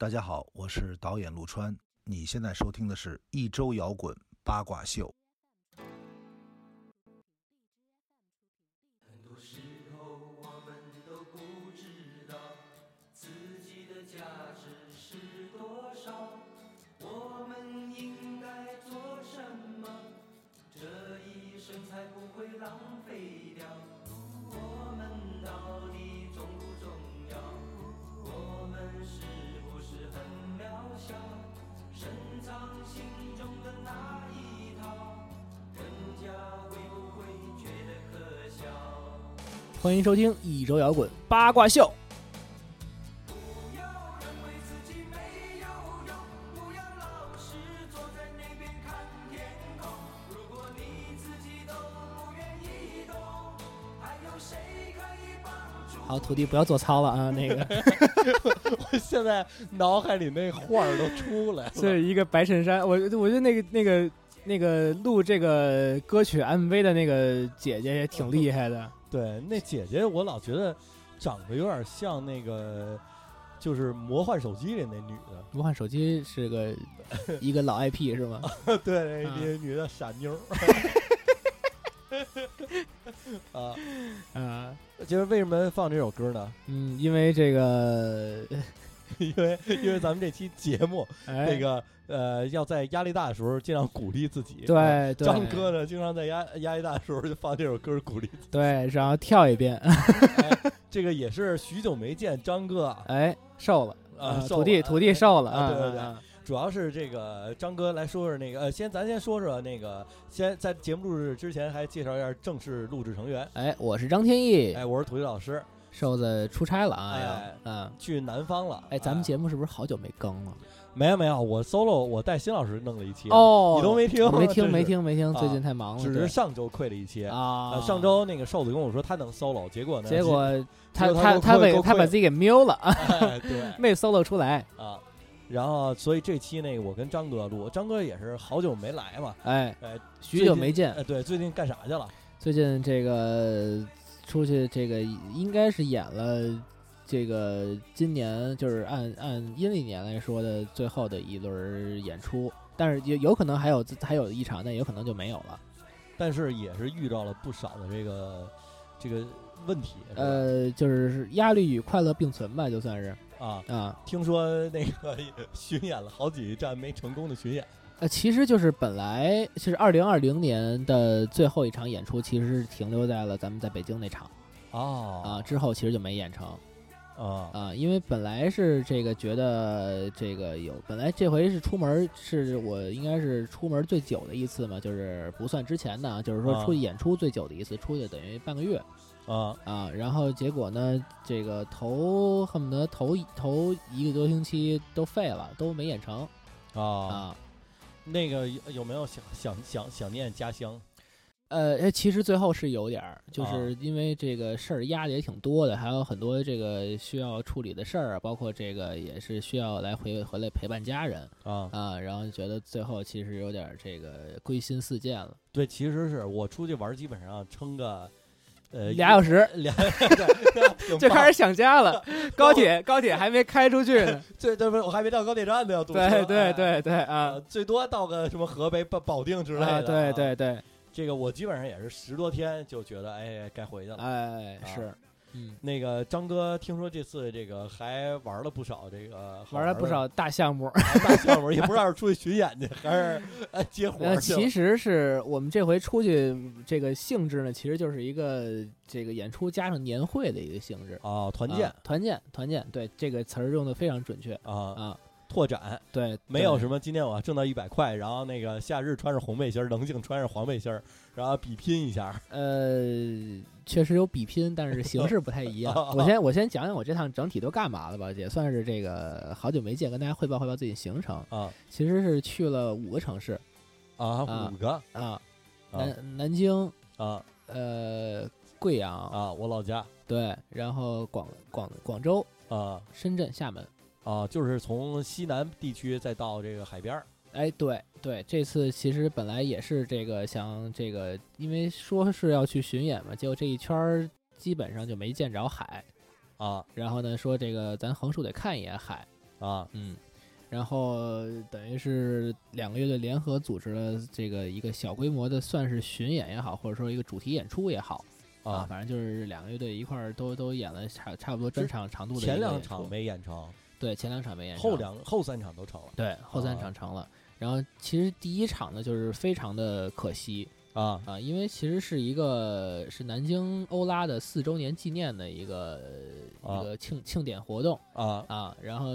大家好，我是导演陆川。你现在收听的是一周摇滚八卦秀。深藏心中的那一套，人家会不会觉得可笑？欢迎收听一周摇滚八卦秀。好，徒弟不要做操了啊！那个 我现在脑海里那画儿都出来了。是一个白衬衫，我我觉得那个那个那个录这个歌曲 MV 的那个姐姐也挺厉害的。对，那姐姐我老觉得长得有点像那个，就是魔幻手机里那女的。魔幻手机是个 一个老 IP 是吗？对，啊那那女的傻妞儿。啊，啊，就是为什么放这首歌呢？嗯，因为这个 因为因为咱们这期节目哎。那个呃，要在压力大的时候尽量鼓励自己。对对。张哥呢，经常在压压力大的时候就放这首歌鼓励自己。对，然后跳一遍，哎这个也是许久没见张哥啊，哎，瘦了。啊瘦了徒弟徒弟瘦了啊对对对。啊主要是这个张哥来说说那个，呃，先咱先说说那个，先在节目录制之前还介绍一下正式录制成员。哎，我是张天翼，哎，我是土地老师，瘦子出差了啊，哎要啊。去南方了。哎，咱们节目是不是好久没更了？没有没有，我 solo 我带新老师弄了一期，哦你都没听，没听没，听没听，啊最近太忙了。只是上周亏了一期。啊呃，上周那个瘦子跟我说他能 solo，结果呢？结果他他他他被给他把自己给瞄了 对 没 solo 出来。啊，然后所以这期那个我跟张哥录，张哥也是好久没来嘛，哎，哎，许久没见哎，，对，最近干啥去了？最近这个出去这个应该是演了。这个今年就是按按阴历年来说的最后的一轮演出，但是有有可能还有还有一场，但有可能就没有了。但是也是遇到了不少的这个这个问题。呃，就是压力与快乐并存吧，就算是啊，啊。听说那个巡演了好几站没成功的巡演。呃，其实就是本来就是二零二零年的最后一场演出，其实是停留在了咱们在北京那场。哦。啊，之后其实就没演成。啊。啊，因为本来是这个觉得这个有，本来这回是出门是我应该是出门最久的一次嘛，就是不算之前的啊，就是说啊。出去演出最久的一次，出去等于半个月啊啊，然后结果呢，这个头恨不得头头一个多星期都废了，都没演成啊！啊。那个有有没有想想想想念家乡呃，哎其实最后是有点儿，就啊是因为这个事儿压的也挺多的，还有很多这个需要处理的事儿，包括这个也是需要来回回来陪伴家人啊？啊，然后觉得最后其实有点这个归心似箭了，对，其实是我出去玩，基本上撑个呃俩小时俩对就开始始想家了，高铁高铁还没开出去呢，最对不是，我还没到高铁站呢，要堵车对对哎对对啊啊，，最多到个什么河北保保定之类的。哎对啊对对，这个我基本上也是十多天就觉得，哎，该回去了。啊哎是，嗯，那个张哥，听说这次这个还玩了不少这个玩了不少大项目。大项目，也不知道是出去巡演去，还是哎 接活呃，儿去。其实是我们这回出去这个性质呢，其实就是一个这个演出加上年会的一个性质。哦，团建啊团建，团建，对这个词儿用的非常准确啊，啊。拓展，对，没有什么今天我要挣到一百块，然后那个夏日穿着红背心儿，冷静穿着黄背心儿，然后比拼一下。呃，确实有比拼，但是形式不太一样啊。我先我先讲讲我这趟整体都干嘛了吧，也算是这个好久没见，跟大家汇报汇报自己行程。啊其实是去了五个城市啊，啊五个啊，啊南南京，啊呃，贵阳，啊，我老家对，然后广广广州、啊深圳、厦门。啊，就是从西南地区再到这个海边儿哎，对对，这次其实本来也是这个想这个，因为说是要去巡演嘛，结果这一圈儿基本上就没见着海。啊然后呢，说这个咱横竖得看一眼海啊嗯，然后等于是两个乐队联合组织了这个一个小规模的，算是巡演也好，或者说一个主题演出也好啊，啊，反正就是两个乐队一块儿都都演了差差不多专场长度的前两场没演成，对前两场没演成，后两后三场都成了。对后三啊。场成了。然后其实第一场呢，就是非常的可惜啊。啊，因为其实是一个是南京欧拉的四周年纪念的一个啊一个庆庆典活动啊。啊，然后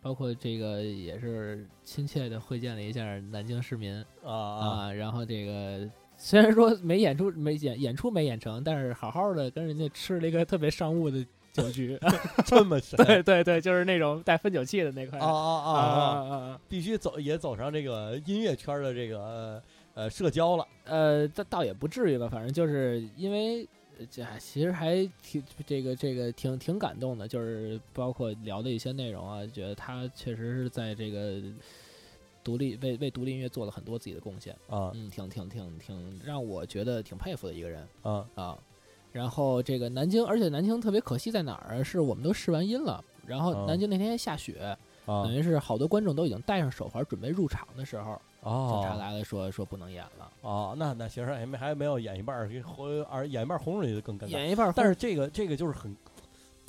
包括这个也是亲切的会见了一下南京市民啊啊！啊，然后这个虽然说没演出没演演出没演成，但是好好的跟人家吃了一个特别商务的酒局，这么神。对对对，就是那种带分酒器的那块啊啊啊啊！必须走也走上这个音乐圈的这个呃呃社交了。呃，倒倒也不至于吧，反正就是因为呃这还其实还挺这个这个挺挺感动的，就是包括聊的一些内容啊，觉得他确实是在这个独立为为独立音乐做了很多自己的贡献，啊。嗯，挺挺挺挺让我觉得挺佩服的一个人。啊。啊。然后这个南京，而且南京特别可惜在哪儿啊？是我们都试完音了，然后啊南京那天下雪，啊等于是好多观众都已经戴上手环准备入场的时候，警察哦来了说说不能演了。哦，那那其实还没还没有演一半红而演一半儿红出去就更尴尬。演一半儿，但是这个这个就是很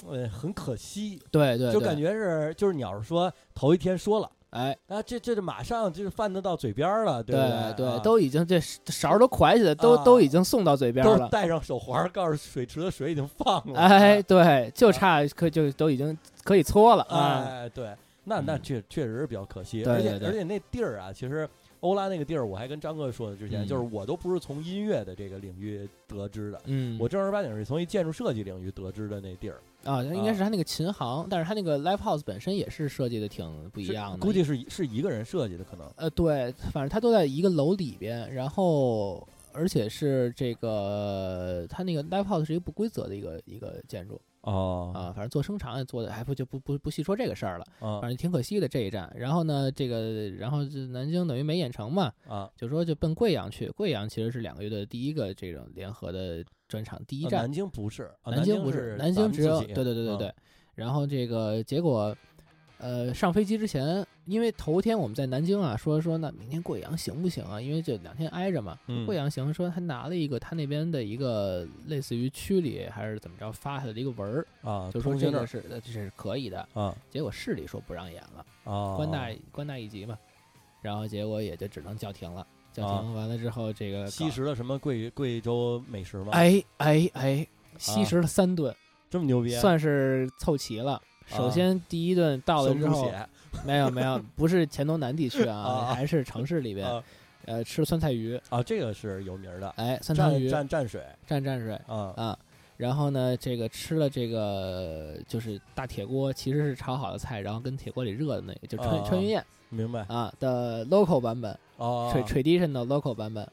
呃很可惜，对对，就感觉是就是你要是说头一天说了。哎，那，这这这马上就是饭都到嘴边了，对不对对，啊都已经这勺都蒯起来，都啊都已经送到嘴边都了。戴上手环，告诉水池的水已经放了。哎，对，就差可就都已经可以搓了啊。哎，对，那那嗯确确实是比较可惜，而且而且那地儿啊，其实欧拉那个地儿，我还跟张哥说的，之前、嗯就是我都不是从音乐的这个领域得知的，嗯，我正儿八经是从一建筑设计领域得知的那地儿，啊，应该是他那个琴行，但是他那个 live house 本身也是设计的挺不一样的。估计是是一个人设计的，可能呃，对，反正他都在一个楼里边，然后而且是这个他那个 live house 是一个不规则的一个一个建筑哦啊，反正做声场也做的，还不就不不不细说这个事儿了，啊反正挺可惜的这一站。然后呢，这个然后这南京等于没演成嘛，啊，就说就奔贵阳去。贵阳其实是两个月的第一个这种联合的专场第一站，啊南京不是，啊南京不是南京只有对对对对嗯对。然后这个结果，呃，上飞机之前，因为头天我们在南京啊，说说那明天贵阳行不行啊？因为这两天挨着嘛，嗯贵阳行，说他拿了一个他那边的一个类似于区里还是怎么着发下来的一个文儿，啊，就说通行证这个是呃这是可以的。啊结果市里说不让演了，啊，官大官大一级嘛，然后结果也就只能叫停了。叫啊停完了之后，这个吸食了什么贵贵州美食吗？，哎哎哎，吸啊食了三顿，这么牛逼，算是凑齐了。首啊先第一顿到了之后，没有没有，不是黔东南地区啊，啊。还是城市里边，啊。呃，吃酸菜鱼，啊，这个是有名儿的，哎，酸菜鱼。蘸蘸水。蘸蘸水。啊。啊。然后呢，这个吃了这个就是大铁锅，其实是炒好的菜，然后跟铁锅里热的那个，就川啊。川渝宴。明白。啊的 local 版本，哦，tra tradition 的 local 版本。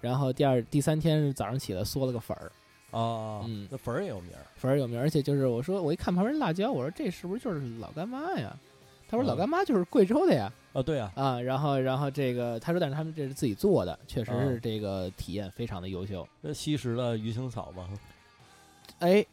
然后第二第三天是早上起来嗦了个粉儿，哦，嗯。那粉儿也有名儿。粉儿有名，而且就是我说我一看旁边辣椒，我说这是不是就是老干妈呀？他说嗯。老干妈就是贵州的呀，啊，对啊，啊，然后然后这个他说，但是他们这是自己做的，确实啊是这个体验非常的优秀。那吸食了鱼腥草吗，哎，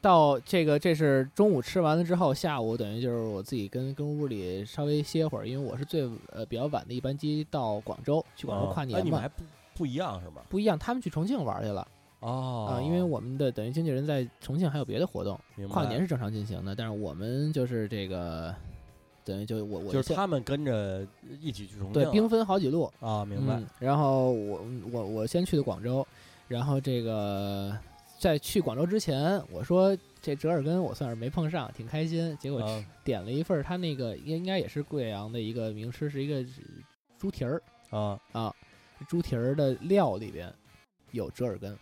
到这个这是中午吃完了之后，下午等于就是我自己跟跟屋里稍微歇会儿，因为我是最呃比较晚的一班机到广州去广州啊跨年嘛，哎你们还不不一样是吗？不一样，他们去重庆玩去了哦啊，因为我们的等于经纪人在重庆还有别的活动，跨年是正常进行的，但是我们就是这个等于就我我就是他们跟着一起去重庆对兵分好几路，啊，明白嗯。然后我我我先去的广州，然后这个在去广州之前，我说这折耳根我算是没碰上，挺开心。结果点了一份他那个应应该也是贵阳的一个名吃，是一个猪蹄儿啊，啊，猪蹄儿的料里边有折耳根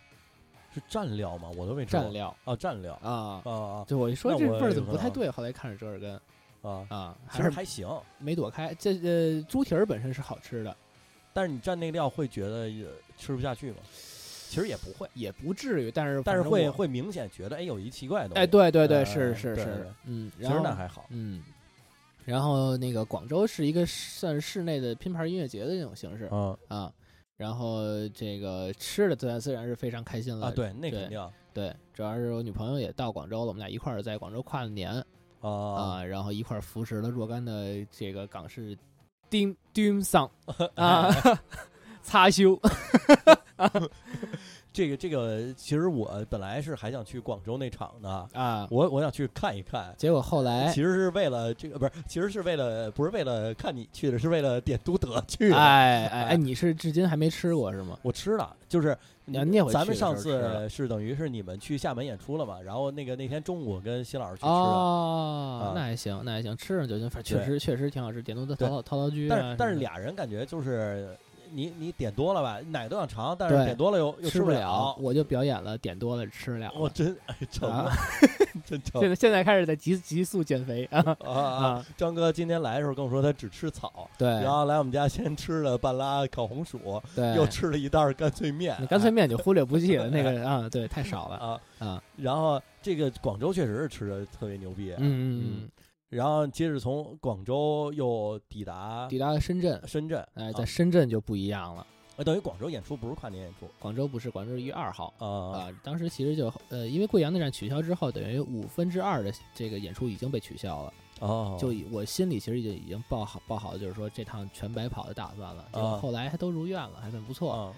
是蘸料吗？我都没蘸料啊，蘸料啊。啊啊就我一说这味儿怎么不太对，后来看着折耳根啊，啊，其还是实还行，没躲开。这呃，猪蹄儿本身是好吃的，但是你蘸那个料会觉得呃吃不下去吗？其实也不会，也不至于，但是但是会会明显觉得哎有一奇怪的东西。哎，对对对，呃是是是嗯，其实那还好嗯，然后那个广州是一个算是室内的拼盘音乐节的那种形式啊啊，然后这个吃的自然自然是非常开心了啊，对，那对肯定。对，主要是我女朋友也到广州了，我们俩一块儿在广州跨了年啊啊，然后一块儿扶持了若干的这个港式 dim dim sum 啊，擦修 这个这个，其实我本来是还想去广州那场的，啊，我我想去看一看。结果后来其实是为了这个，不是，其实是为了不是为了看你去的，是为了点都德去的。哎哎 哎，你是至今还没吃过是吗？我吃了，就是你要那会咱们上次是等于是你们去厦门演出了嘛，然后那个那天中午跟辛老师去吃的，哦啊，那还行，那还行，吃上就行，反正确实确实挺好吃，点都德陶陶居啊但是但是俩人感觉就是你你点多了吧，哪个都想尝，但是对点多了又又吃不了，我就表演了，点多了吃了，我真 哎 成了啊，真成现在现在开始在急急速减肥啊。啊张哥今天来的时候跟我说他只吃草，对。然后来我们家先吃了半拉烤红薯，对，又吃了一袋儿干脆面，你干脆面就忽略不计了，那个啊，对，太少了啊。啊，然后这个广州确实是吃的特别牛逼，嗯嗯。嗯，然后接着从广州又抵达抵达了深圳，深圳，哎，啊在深圳就不一样了，呃等于广州演出不是跨年演出广州不是，广州是一月二号。啊啊，当时其实就呃，因为贵阳那站取消之后，等于五分之二的这个演出已经被取消了。哦，就以我心里其实已经已经报好报好，就是说这趟全白跑的打算了。结果啊后来还都如愿了，还算不错。啊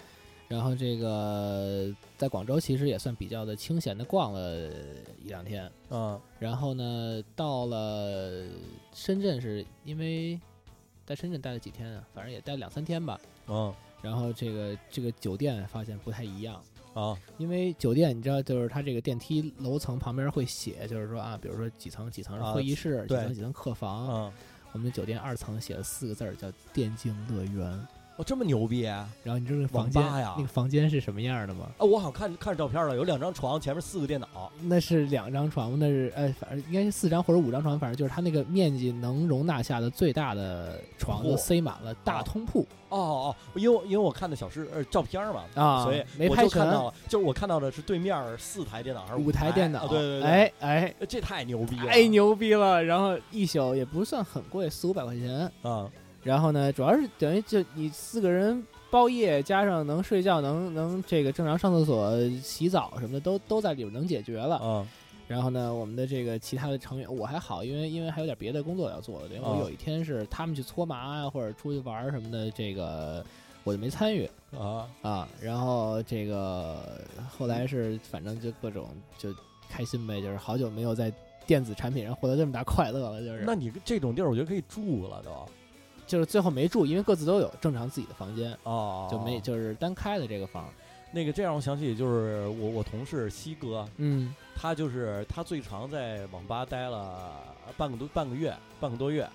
然后这个在广州其实也算比较的清闲的逛了一两天。嗯然后呢，到了深圳是因为在深圳待了几天啊，反正也待了两三天吧。嗯然后这个这个酒店发现不太一样，啊因为酒店你知道，就是它这个电梯楼层旁边会写，就是说啊，比如说几层几层会议室，几层几层客房。嗯，我们酒店二层写了四个字儿，叫“电竞乐园我这么牛逼啊！”。然后你知道那个房间呀那个房间是什么样的吗？我好像看看照片了，有两张床，前面四个电脑。那是两张床，那是呃，反正应该是四张或者五张床，反正就是它那个面积能容纳下的最大的床都塞满了大啊通铺哦哦，因为因为我看的小视呃照片嘛，啊，所以没拍全，就看到了，就是我看到的是对面四台电脑还是五台台电脑，啊对对对，哎哎。哎，这太牛逼了，太牛逼了！然后一宿也不算很贵，四五百块钱。啊！然后呢，主要是等于就你四个人包夜，加上能睡觉，能能这个正常上厕所、洗澡什么的，都都在里边能解决了。嗯然后呢，我们的这个其他的成员我还好，因为因为还有点别的工作要做，因为我哦有一天是他们去搓麻啊，或者出去玩什么的，这个我就没参与啊啊。然后这个后来是反正就各种就开心呗，就是好久没有在电子产品上获得这么大快乐了，就是那你这种地儿，我觉得可以住了都。就是最后没住，因为各自都有正常自己的房间，哦，就没就是单开的这个房。那个，这让我想起就是我我同事西哥，嗯他就是他最长在网吧待了半个多半个月，半个多月。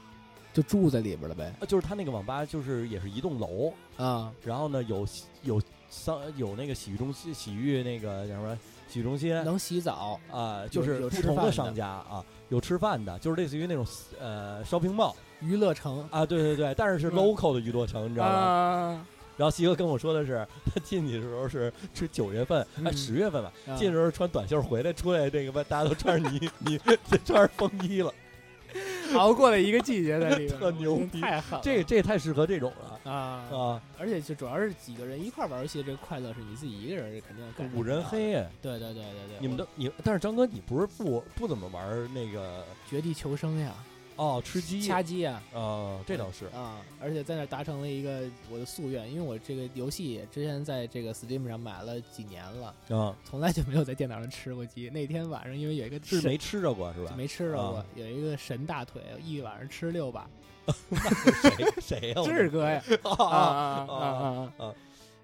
就住在里边了呗。呃就是他那个网吧就是也是一栋楼，啊然后呢有有桑有那个洗浴中心洗浴那个叫什么洗浴中心能洗澡，啊、就是有不同的商家啊，有吃饭的，就是类似于那种呃 shopping mall 娱乐城。啊，对对对，但是是嗯 local 的娱乐城，你知道吗？啊，然后西哥跟我说的是，他 进去的时候是是九月份，哎嗯。十月份吧，啊。进的时候穿短袖，回来出来这个吧，大家都穿着你 你穿着风衣了，熬过了一个季节在里面，特牛逼太狠了。这这太适合这种了啊。啊！而且就主要是几个人一块玩游戏，这个快乐是你自己一个人肯定五人。黑呀，对对对对对，你们都你，但是张哥你不是不不怎么玩那个绝地求生呀，哦吃鸡掐鸡啊。啊，这倒是啊，而且在那达成了一个我的夙愿，因为我这个游戏之前在这个 Steam 上买了几年了，啊，从来就没有在电脑上吃过鸡。那天晚上因为有一个是没吃着过是吧？没吃着过啊，有一个神大腿，一晚上吃六把，谁谁呀？志哥呀，啊啊啊啊啊啊啊！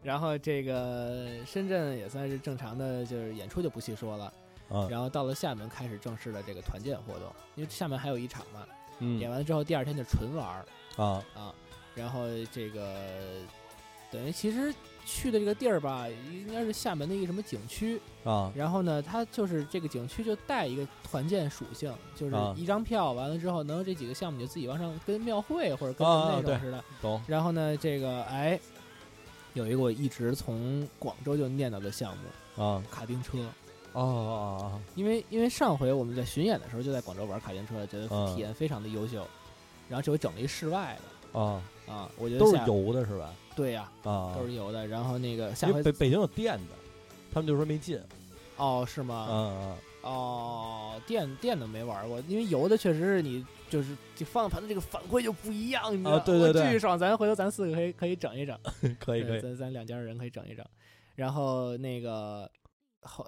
然后这个深圳也算是正常的，就是演出就不细说了。啊然后到了厦门开始正式的这个团建活动，因为厦门还有一场嘛，嗯演完了之后第二天就纯玩儿啊啊。然后这个等于其实去的这个地儿吧，应该是厦门的一个什么景区。啊然后呢，它就是这个景区就带一个团建属性，就是啊一张票完了之后，能有这几个项目你就自己往上跟庙会或者跟那种似的。懂然后呢，这个哎，有一个我一直从广州就念叨的项目啊卡丁车，哦哦哦因为因为上回我们在巡演的时候就在广州玩卡丁车，觉得嗯体验非常的优秀。然后这回整了一室外的哦啊，啊，我觉得都是油的是吧？对呀、啊，都是油的。然后那个下回北北京有电的，他们就说没进。哦是吗？嗯嗯哦，电电的没玩过，因为油的确实是你就是就方向盘的这个反馈就不一样，你知道吗？啊对对对巨爽！咱回头咱四个可以可以整一整，可以可以，咱咱两家人可以整一整。然后那个后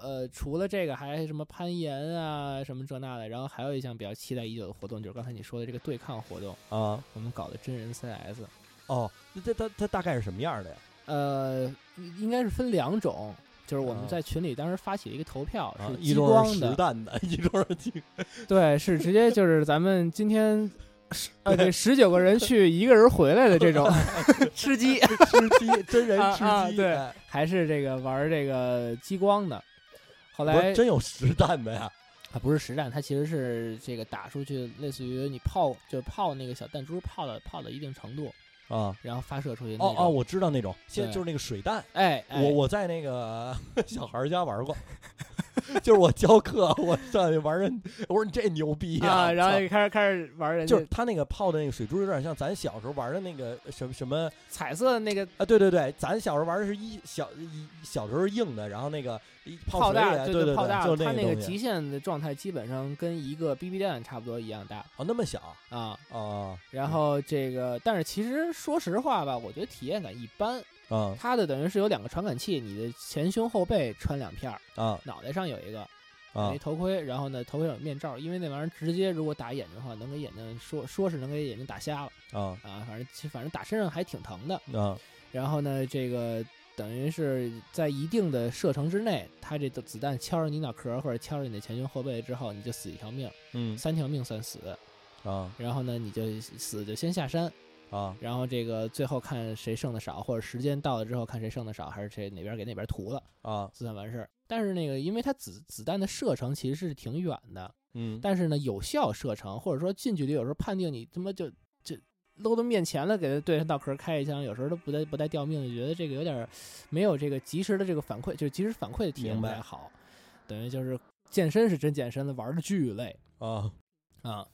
呃，除了这个还什么攀岩啊什么这那的，然后还有一项比较期待已久的活动，就是刚才你说的这个对抗活动，啊我们搞的真人 CS。哦，那它它它大概是什么样的呀？呃，应该是分两种，就是我啊们在群里当时发起了一个投票，啊是激一种是光的实，弹的，一种是激对，是直接就是咱们今天十呃这十九个人去，一个人回来的这种 吃鸡，吃鸡，真人啊吃鸡，啊对哎还是这个玩这个激光的。后来是真有实弹的呀？啊，不是实弹，它其实是这个打出去，类似于你泡就是泡那个小弹珠泡到泡到一定程度，啊，然后发射出去那种。哦哦，我知道那种，现在就是那个水弹。哎，哎我我在那个 小孩家玩过，就是我教课，我上去玩人，我说你这牛逼呀、啊，然后就开始开始玩人家就是他那个泡的那个水珠，有点像咱小时候玩的那个什么什么彩色的那个啊，对对对，咱小时候玩的是一小一小时候硬的，然后那个一泡炮弹，水里啊，对对泡大，就它那个极限的状态基本上跟一个 BB 弹差不多一样大哦，那么小啊。啊然后这个，但是其实说实话吧，我觉得体验感一般。啊它的等于是有两个传感器，你的前胸后背穿两片儿，啊。脑袋上有一个，啊。有一头盔，然后呢头盔有面罩，因为那玩意儿直接如果打眼睛的话，能给眼睛说说是能给眼睛打瞎了。啊。啊，反正其反正打身上还挺疼的。啊。然后呢，这个等于是在一定的射程之内，它这个子弹敲着你脑壳或者敲着你的前胸后背之后，你就死一条命，嗯。三条命算死。啊。然后呢，你就死就先下山，啊然后这个最后看谁剩的少，或者时间到了之后看谁剩的少，还是谁哪边给哪边涂了，啊就算完事儿。但是那个，因为它子子弹的射程其实是挺远的，嗯但是呢，有效射程或者说近距离，有时候判定你他妈就就搂到面前了，给他对着脑壳开一枪，有时候都不带不带掉命，就觉得这个有点儿没有这个及时的这个反馈，就是及时反馈的体验不太好。等于就是健身是真健身了，玩的巨累啊啊。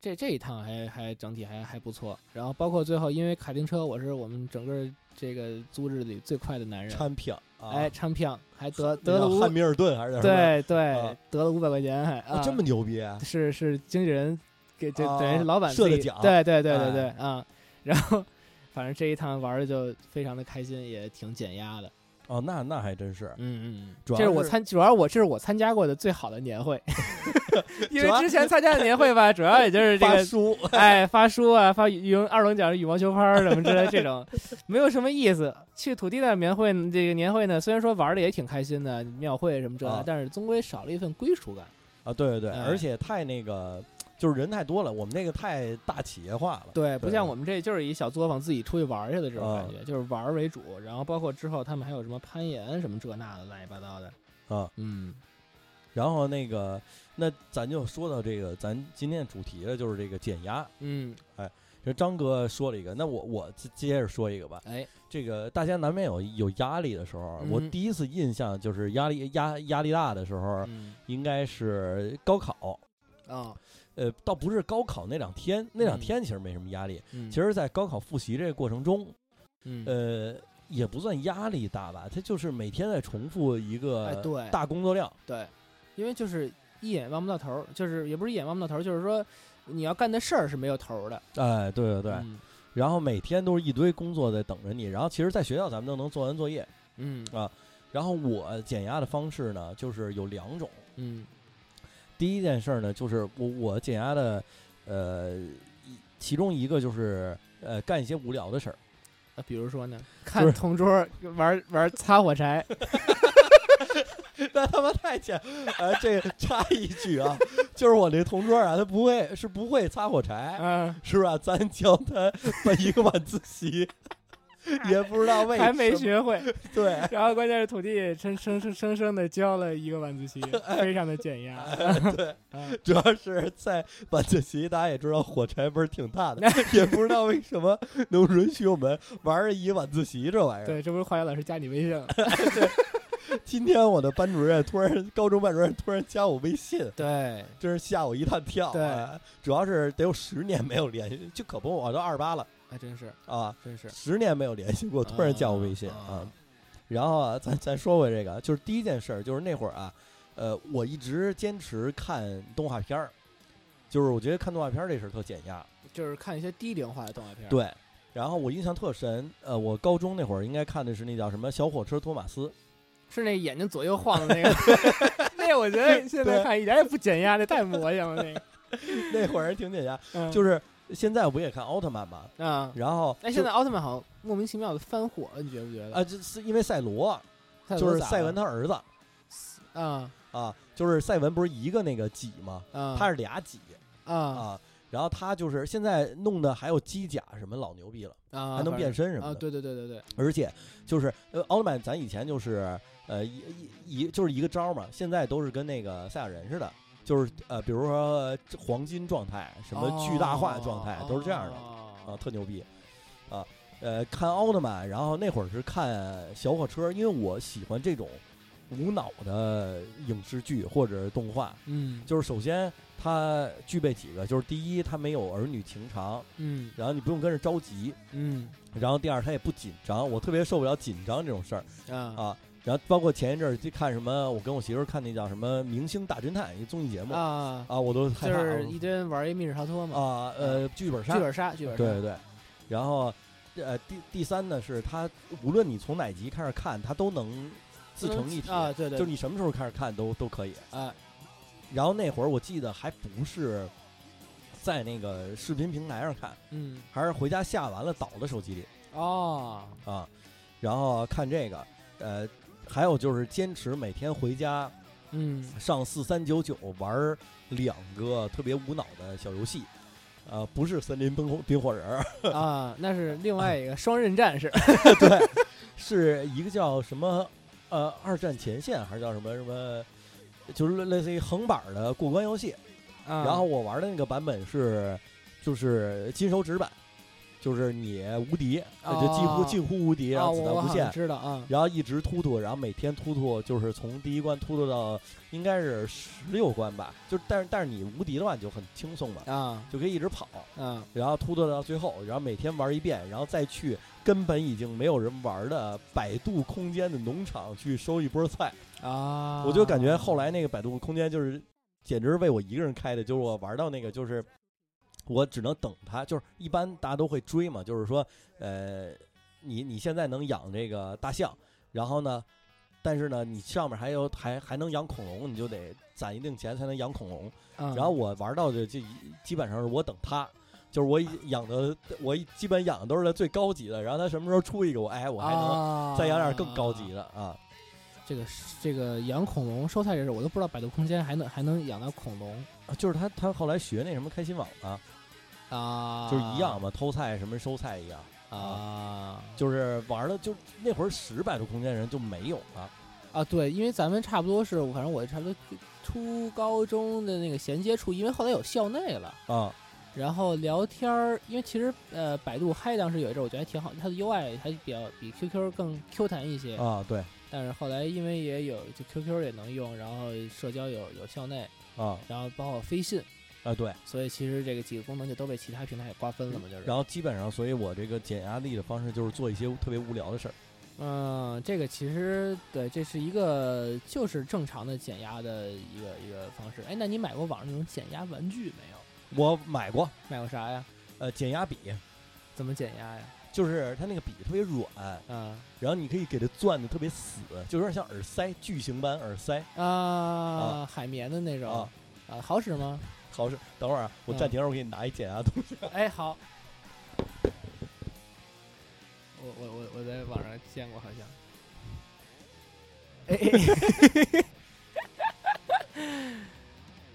这这一趟还还整体还还不错，然后包括最后因为卡丁车，我是我们整个这个租日里最快的男人，掺票啊，哎，掺票还得得了汉密尔顿还是对对、啊得了五百块钱还啊啊这么牛逼啊是是经纪人给这啊等于是老板设的奖对对对对哎对啊，然后反正这一趟玩的就非常的开心，也挺减压的。哦，那那还真是嗯嗯，主要这是我参主要我这是我参加过的最好的年会，因为之前参加的年会吧，主要也就是这个。发书哎，发书啊，发羽绒二等奖羽毛球拍儿什么之类这种，没有什么意思。去土地的年会，这个年会呢，虽然说玩的也挺开心的，庙会什么这的，啊但是终归少了一份归属感。啊，对对对，哎而且太那个就是人太多了，我们那个太大企业化了，对，不像我们这就是一小作坊自己出去玩儿去的这种啊感觉，就是玩儿为主。然后包括之后他们还有什么攀岩什么这那的乱七八糟的。啊。嗯，然后那个，那咱就说到这个，咱今天主题了，就是这个减压。嗯，哎这张哥说了一个，那我我接接着说一个吧。哎，这个大家难免有有压力的时候，我嗯第一次印象就是压力压压力大的时候，嗯应该是高考。啊，呃，倒不是高考那两天，那两嗯天其实没什么压力。嗯，其实，在高考复习这个过程中，嗯，呃，也不算压力大吧，它就是每天在重复一哎个对大工作量。对，因为就是一眼望不到头儿，就是也不是一眼望不到头儿，就是说你要干的事儿是没有头儿的。哎，对对对，嗯然后每天都是一堆工作在等着你，然后其实，在学校咱们都能做完作业。嗯啊然后我减压的方式呢，就是有两种。嗯第一件事儿呢，就是我我减压的，呃，一其中一个就是呃干一些无聊的事儿。啊，比如说呢，看同桌玩玩擦火柴 那他妈太简，呃，这个插一句啊，就是我那同桌啊，他不会是不会擦火柴，嗯，是吧？咱教他办一个晚自习，也不知道为什么还没学会。对。然后关键是土地生生生生生的教了一个晚自习，非常的减压。对，啊主要是在晚自习，大家也知道火柴味儿挺大的，也不知道为什么能允许我们玩儿一晚自习这玩意儿。对，这不是化学老师加你微信了？今天我的班主任突然，高中班主任突然加我微信，对，真是吓我一大跳。对啊主要是得有十年没有联系，就可不，我都二十八了还真是，啊，真是。十年没有联系过，突然加我微信啊啊。然后啊，咱咱说回这个，就是第一件事儿，就是那会儿啊，呃，我一直坚持看动画片儿，就是我觉得看动画片儿这事儿特减压。就是看一些低龄化的动画片儿。，对，然后我印象特深，呃，我高中那会儿应该看的是那叫什么《小火车托马斯》，是那眼睛左右晃的那个。那我觉得现在看一点也不减压，那太魔性了。那个，那会儿还挺减压。嗯就是现在不也看奥特曼吗，啊，然后哎，现在奥特曼好像莫名其妙的翻火了，你觉不觉得？啊，这是因为赛罗，就是赛文他儿子啊啊，就是赛文不是一个那个己吗？啊，他是俩己啊啊。然后他就是现在弄的还有机甲什么老牛逼了，啊，还能变身什啊，么的。对对对对对，而且就是呃，奥特曼咱以前就是呃一一一就是一个招儿嘛，现在都是跟那个赛亚人似的，就是呃比如说黄金状态、什么巨大化状态、都是这样的的啊，特牛逼啊。呃，看奥特曼，然后那会儿是看小火车，因为我喜欢这种无脑的影视剧或者是动画。嗯就是首先它具备几个，就是第一，它没有儿女情长，嗯然后你不用跟着着急，嗯然后第二，它也不紧张，我特别受不了紧张这种事儿啊啊。然后包括前一阵儿去看什么，我跟我媳妇儿看那叫什么《明星大侦探》一综艺节目。啊，啊，我都害就是一堆人玩一密室逃脱嘛，啊，呃，剧本杀，剧本杀，剧本杀，对对对。然后呃，第第三呢是它，无论你从哪集开始看，它都能自成一体，啊，对对，就是你什么时候开始看都都可以。啊。然后那会儿我记得还不是在那个视频平台上看，嗯。还是回家下完了导到手机里哦。啊，然后看这个，呃，还有就是坚持每天回家嗯上四三九九玩两个特别无脑的小游戏，呃，不是森林冰火冰火人儿，啊，那是另外一个双刃战士 对，是一个叫什么呃二战前线还是叫什么什么，就是类似于横版的过关游戏。啊，然后我玩的那个版本是就是金手指版，就是你无敌，呃就几乎哦近乎无敌，然啊，后子弹无限，知道啊，然后一直突突，然后每天突突，就是从第一关突突到应该是十六关吧，就是但是但是你无敌的话你就很轻松嘛，啊就可以一直跑，啊然后突突到最后，然后每天玩一遍，然后再去根本已经没有人玩的百度空间的农场去收一波菜，啊，我就感觉后来那个百度空间就是简直是为我一个人开的，就是我玩到那个就是我只能等它，就是一般大家都会追嘛，就是说呃你你现在能养这个大象，然后呢，但是呢你上面还有还还能养恐龙，你就得攒一定钱才能养恐龙。啊，然后我玩到的就基本上是我等它。就是我养的，我基本养的都是最高级的，然后他什么时候出一个我，哎，我还能能再养点更高级的啊。这个这个养恐龙收菜这事，我都不知道百度空间还能还能养到恐龙啊就是他，他后来学那什么开心网啊，啊，就是一样嘛，偷菜什么收菜一样，啊。就是玩的就那会儿使百度空间人就没有了。啊，对，因为咱们差不多是，反正我差不多初高中的那个衔接处，因为后来有校内了，啊。然后聊天儿，因为其实呃，百度嗨当时有一阵儿我觉得还挺好，它的 UI 还比较比 QQ 更 Q 弹一些，啊对。但是后来因为也有就 QQ 也能用，然后社交有有校内，啊。然后包括飞信，啊对，所以其实这个几个功能就都被其他平台给瓜分了嘛，就是。然后基本上，所以我这个减压力的方式就是做一些特别无聊的事儿嗯，这个其实对，这是一个就是正常的减压的一个一个方式。哎，那你买过网上那种减压玩具没有？我买过，买过啥呀？呃，减压笔，怎么减压呀？就是它那个笔特别软，嗯然后你可以给它攥的特别死，就有点像耳塞，巨型版耳塞啊，海绵的那种啊，啊，好使吗？好事。等会儿啊，我嗯暂停，我给你拿一减压东西。哎，好。我我我我在网上见过，好像。哎，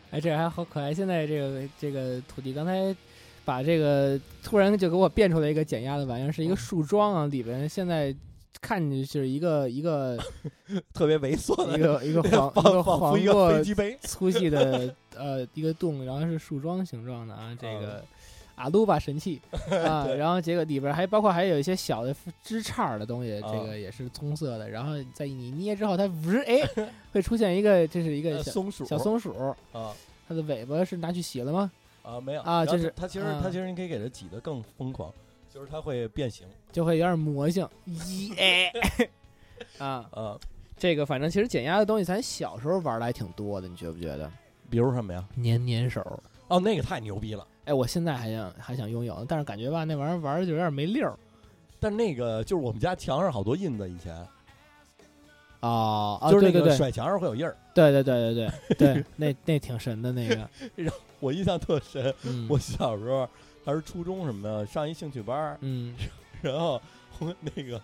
哎，这还好可爱。现在这个这个土地刚才把这个突然就给我变出来一个减压的玩意儿，是一个树桩啊，里边现在看进去是一个一个 特别猥琐的一个一个黄仿一个黄一个飞机杯。粗细的呃一个洞，然后是树桩形状的啊，这个阿鲁巴神器 啊，对然后结果里边还包括还有一些小的枝杈的东西，啊这个也是棕色的，然后在你捏之后，它不是哎 会出现一个，这是一个小呃松鼠小松鼠，啊它的尾巴是拿去洗了吗？啊没有啊就是它其实啊它其实你可以给它挤得更疯狂，就是它会变形就会有点魔性，一哎 啊，啊。这个反正其实减压的东西，咱小时候玩的还挺多的，你觉不觉得？比如什么呀？粘粘手，哦，那个太牛逼了。哎，我现在还想还想拥有，但是感觉吧，那玩意儿玩的就有点没溜儿。但那个就是我们家墙上好多印子，以前哦啊，就是那对对对个甩墙上会有印儿。对对对对对对，那那挺神的那个。我印象特深，嗯，我小时候还是初中什么的，上一兴趣班儿，嗯，然后我那个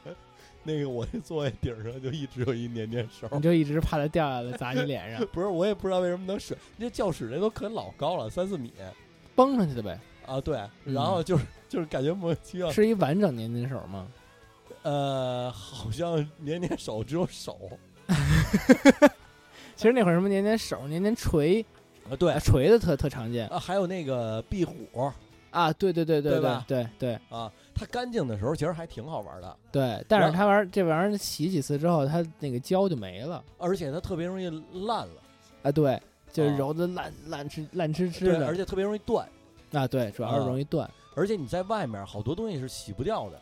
那个我那座位顶上就一直有一粘粘手。你就一直怕它掉下来砸你脸上，不是，我也不知道为什么能使。那教室那都可老高了，三四米崩上去的呗。啊。对，嗯然后就是就是感觉莫名其妙。是一完整粘粘手吗？呃，好像粘粘手只有手其实那会儿什么粘粘手、粘粘锤，啊。对啊，锤子特特常见啊，还有那个壁虎啊。对对对对对对吧对对啊，它干净的时候其实还挺好玩的，对，但是它玩这玩意儿洗几次之后，它那个胶就没了而且它特别容易烂了，啊。对，就揉的烂烂吃烂吃吃，的而且特别容易断。啊。对，主要是啊容易断。而且你在外面好多东西是洗不掉的，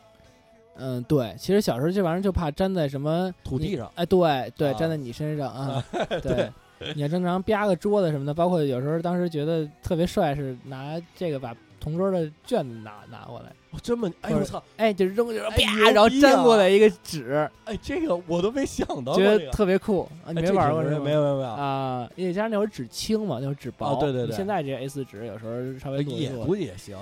嗯，对，其实小时候这玩意儿就怕粘在什么土地上哎，对对，啊粘在你身上啊，对。你要正常啪个桌子什么的，包括有时候当时觉得特别帅，是拿这个把同桌的卷子拿拿过来，哦这么哎我操，哎，就扔就啪，然后粘过来一个纸，哎这个我都没想到觉得这个，特别酷啊！你没玩过是吗？没有没有没有，啊，因为加上那会儿纸轻嘛，那会儿纸薄。啊对对对现在这 A 四纸有时候稍微也做估计也行，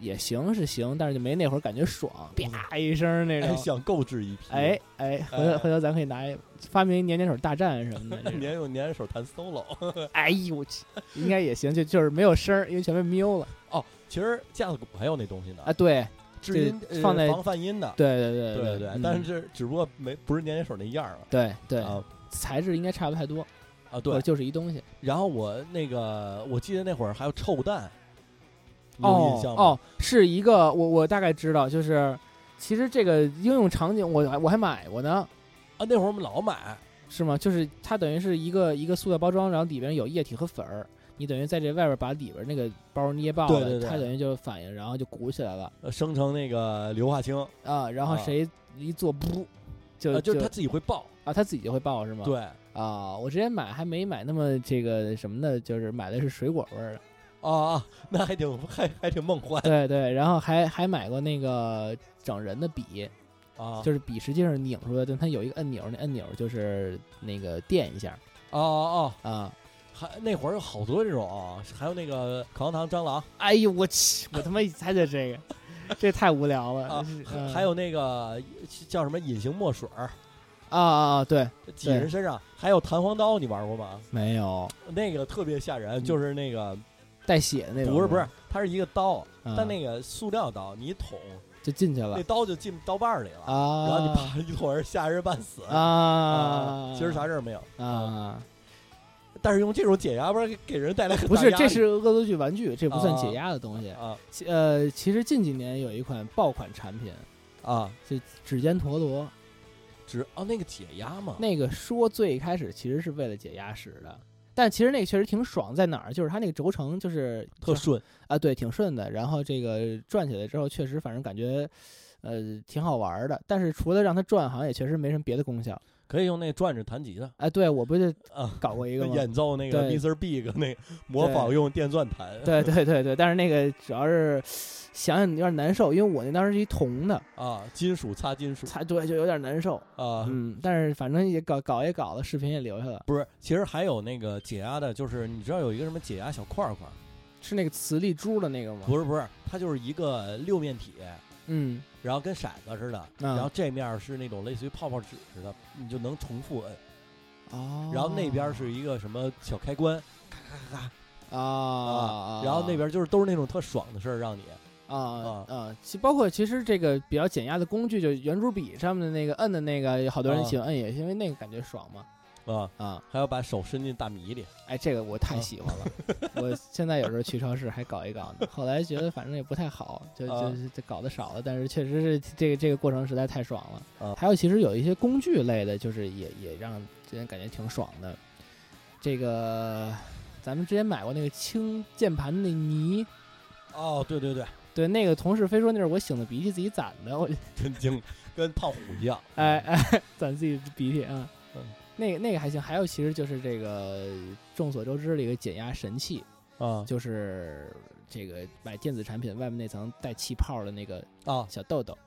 也行是行，但是就没那会儿感觉爽，啪一声那种。哎想购置一批，哎哎，回头哎回头咱可以拿一发明一粘粘手大战什么的这种。粘用粘手弹 solo。哎呦我去，应该也行，就就是没有声儿，因为全被瞄了哦，其实架子鼓还有那东西呢啊。，对制音呃放在防泛音的，对对对对对对，嗯但是只不过没不是粘粘手那样儿了对对啊材质应该差不太多，啊对。就是一东西。然后我那个我记得那会儿还有臭蛋，你有哦印象吗？哦，是一个我我大概知道，就是其实这个应用场景我我还买过呢。啊，那会儿我们老买，是吗？就是它等于是一个一个塑料包装，然后里边有液体和粉儿，你等于在这外边把里边那个包捏爆了，对对对它等于就反应，然后就鼓起来了呃生成那个硫化氢，啊。然后啊谁一做不就啊，就是就它自己会爆，啊，它自己就会爆是吗？对，啊，我之前买还没买那么这个什么的，就是买的是水果味儿的。啊啊，那还挺还还挺梦幻。对对，然后还还买过那个整人的笔，啊，就是笔实际上拧出来但，它有一个按钮，那按钮就是那个电一下。哦哦哦，啊。还那会儿有好多这种啊，还有那个口香糖蟑螂。哎呦我去，我他妈猜的这个，这太无聊了。还嗯。还有那个叫什么隐形墨水儿，啊啊啊，对，挤人身上，还有弹簧刀，你玩过吗？没有。那个特别吓人，就是那个带血的那种，不是不是，它是一个刀，啊。但那个塑料刀，你一捅就进去了。那刀就进刀把儿里了，啊，然后你啪一捅人，吓人半死。啊，其实啥事儿没有，啊？但是用这种解压不是给人带来很不是，大压力。这是恶作剧玩具，这不算啊解压的东西。啊其呃，其实近几年有一款爆款产品，啊，就指尖陀螺，指哦那个解压嘛，那个说最开始其实是为了解压使的。但其实那个确实挺爽，在哪儿？就是它那个轴承就是特顺啊，对，挺顺的。然后这个转起来之后，确实反正感觉，呃，挺好玩儿的。但是除了让它转，好像也确实没什么别的功效。可以用那转着弹吉他。哎，对我不就啊，搞过一个吗？演奏那个对。Mr. Big 那模仿用电钻弹，对对对对，但是那个主要是想想有点难受，因为我那当时是一铜的，啊，金属擦金属。擦对，就有点难受。啊，嗯，但是反正也搞搞也搞了，视频也留下了，不是，其实还有那个解压的，就是你知道有一个什么解压小块块，是那个磁力珠的那个吗？不是不是，它就是一个六面体，嗯，然后跟骰子似的，然后这面是那种类似于泡泡纸似的，你就能重复摁，哦，然后那边是一个什么小开关，咔咔咔咔啊，然后那边就是都是那种特爽的事儿，让你。啊啊，其包括其实这个比较减压的工具，就圆珠笔上面的那个摁的那个，有好多人喜欢摁，也是因为那个感觉爽嘛。啊，啊，还要把手伸进大米里，哎，这个我太啊喜欢了。我现在有时候去超市还搞一搞呢，后来觉得反正也不太好，就啊就就搞得少了。但是确实是这个这个过程实在太爽了。啊还有其实有一些工具类的，就是也也让之前感觉挺爽的。这个咱们之前买过那个清键盘的那泥，哦，对对对，对，那个同事非说那是我擤的鼻涕自己攒的，我 真精跟胖虎一样，哎哎攒自己的鼻涕啊。那个那个还行，还有其实就是这个众所周知的一个减压神器，啊就是这个买电子产品外面那层带气泡的那个啊，小豆豆，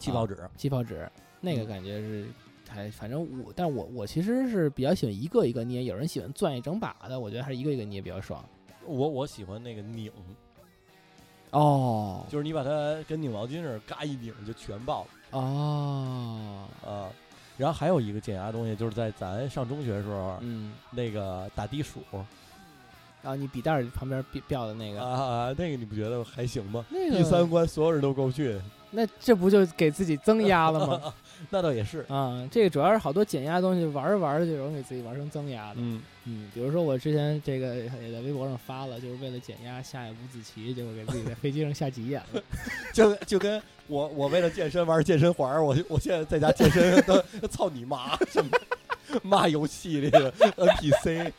气泡纸气泡纸，那个嗯感觉是还反正我，但我我其实是比较喜欢一个一个捏，有人喜欢攥一整把的，我觉得还是一个一个捏比较爽。我我喜欢那个拧，哦就是你把它跟拧毛巾似的，嘎一拧就全爆了哦，啊。然后还有一个减压东西，就是在咱上中学的时候，嗯，那个打地鼠。然后你笔袋儿旁边掉掉的那个，啊，那个你不觉得还行吗？那个第三关所有人都够训，那这不就给自己增压了吗？那倒也是。啊，这个主要是好多减压的东西玩着玩着就容易给自己玩成增压的。嗯，嗯，比如说我之前这个也在微博上发了，就是为了减压下五子棋，结果给自己在飞机上下急眼了。就就跟我我为了健身玩健身环儿，我我现在在家健身都 操你妈什么 骂游戏里的 NPC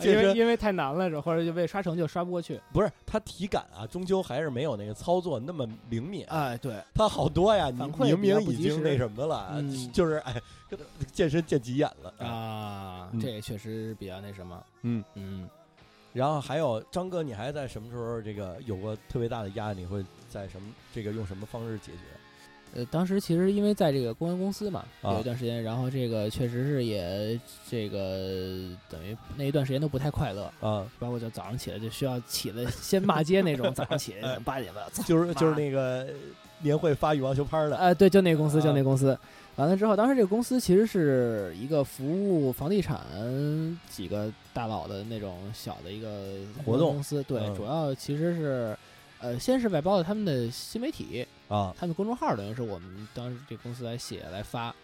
因为因为太难了，是或者就被刷成就刷不过去。不是他体感啊，终究还是没有那个操作那么灵敏。哎，对，他好多呀，你明明已经那什么了，嗯就是哎，健身健急眼了。啊，嗯这也确实比较那什么。嗯嗯，然后还有张哥，你还在什么时候这个有过特别大的压力？你会在什么这个用什么方式解决？呃，当时其实因为在这个公关公司嘛，啊有一段时间，然后这个确实是也这个等于那一段时间都不太快乐，啊，包括就早上起来就需要起来先骂街那种，早上起来八点吧，操就是就是那个年会发羽毛球拍的呃，对，就那个公司，就啊那公司。完了之后，当时这个公司其实是一个服务房地产几个大佬的那种小的一个活动公司。对，嗯主要其实是，呃，先是外包的他们的新媒体，啊，他们公众号等于是我们当时这公司来写来发，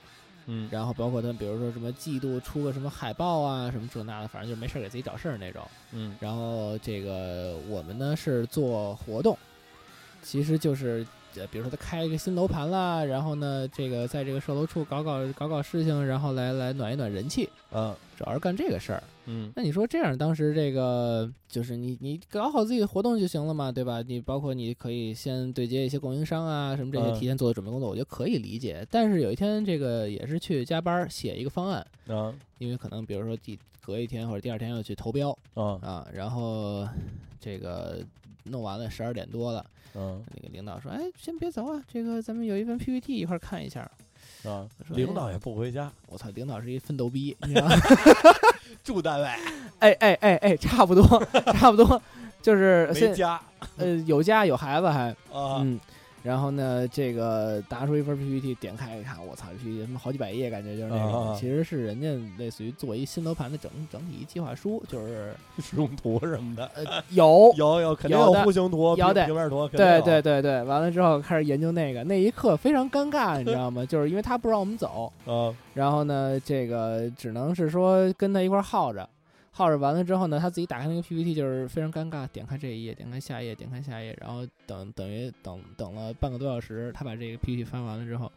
嗯。然后包括他们比如说什么季度出个什么海报啊，什么这那的，反正就没事儿给自己找事儿那种。嗯。然后这个我们呢是做活动，其实就是呃，比如说他开一个新楼盘啦，然后呢，这个在这个售楼处搞搞搞搞事情，然后来来暖一暖人气，嗯。主要是干这个事儿。嗯那你说这样，当时这个就是你你搞好自己的活动就行了嘛，对吧？你包括你可以先对接一些供应商啊，什么这些嗯提前做的准备工作，我觉得可以理解。但是有一天这个也是去加班写一个方案，啊因为可能比如说第隔一天或者第二天要去投标，啊啊，然后这个弄完了十二点多了，嗯那个领导说：“哎，先别走啊，这个咱们有一份 PPT 一块儿看一下。啊，领导也不回家，”我操，领导是一奋斗逼，你知道吗？住单位哎哎哎哎，差不多，差不多，就是家呃有家有孩子还啊嗯。然后呢，这个拿出一份 PPT，点开一看，我操，这 PPT 他妈好几百页，感觉就是那种，啊其实是人家类似于做一新楼盘的整整体计划书，就是 使用图什么的，呃有 有有肯定有户型图、有的平面图，对对对对，完了之后开始研究那个，那一刻非常尴尬，你知道吗？就是因为他不让我们走，啊。然后呢，这个只能是说跟他一块耗着，耗着完了之后呢，他自己打开那个 PPT 就是非常尴尬，点开这一页，点开下一页，点开下一页，然后等等于等等了半个多小时，他把这个 PPT 翻完了之后，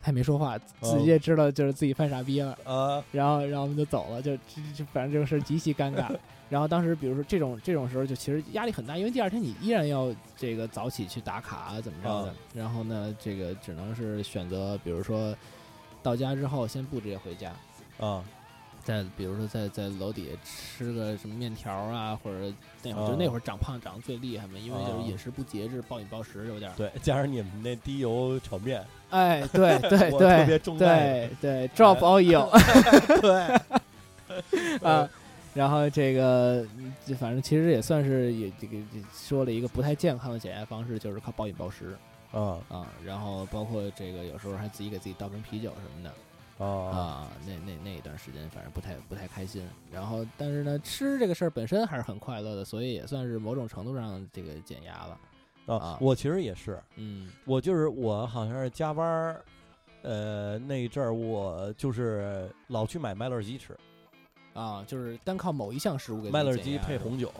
他也没说话，自己也知道就是自己犯傻逼了。啊然后，然后我们就走了，就就就反正这个事儿极其尴尬。然后当时，比如说这种这种时候，就其实压力很大，因为第二天你依然要这个早起去打卡啊，怎么着的。啊然后呢，这个只能是选择，比如说到家之后先不直接回家，啊再比如说在在楼底下吃个什么面条啊，或者那会儿、啊就那会儿长胖长得最厉害嘛，因为就是啊饮食不节制，暴饮暴食有点儿。对，加上你们那低油炒面，哎，对对对特别对对对，drop oil。对啊，然后这个反正其实也算是也这个说了一个不太健康的减压方式，就是靠暴饮暴食啊啊，然后包括这个有时候还自己给自己倒瓶啤酒什么的啊啊，那那那一段时间反正不太不太开心。然后但是呢，吃这个事儿本身还是很快乐的，所以也算是某种程度上这个减压了。啊啊！我其实也是，嗯我就是我好像是加班儿，呃，那一阵儿我就是老去买麦乐鸡吃，啊，就是单靠某一项食物给麦乐鸡配红酒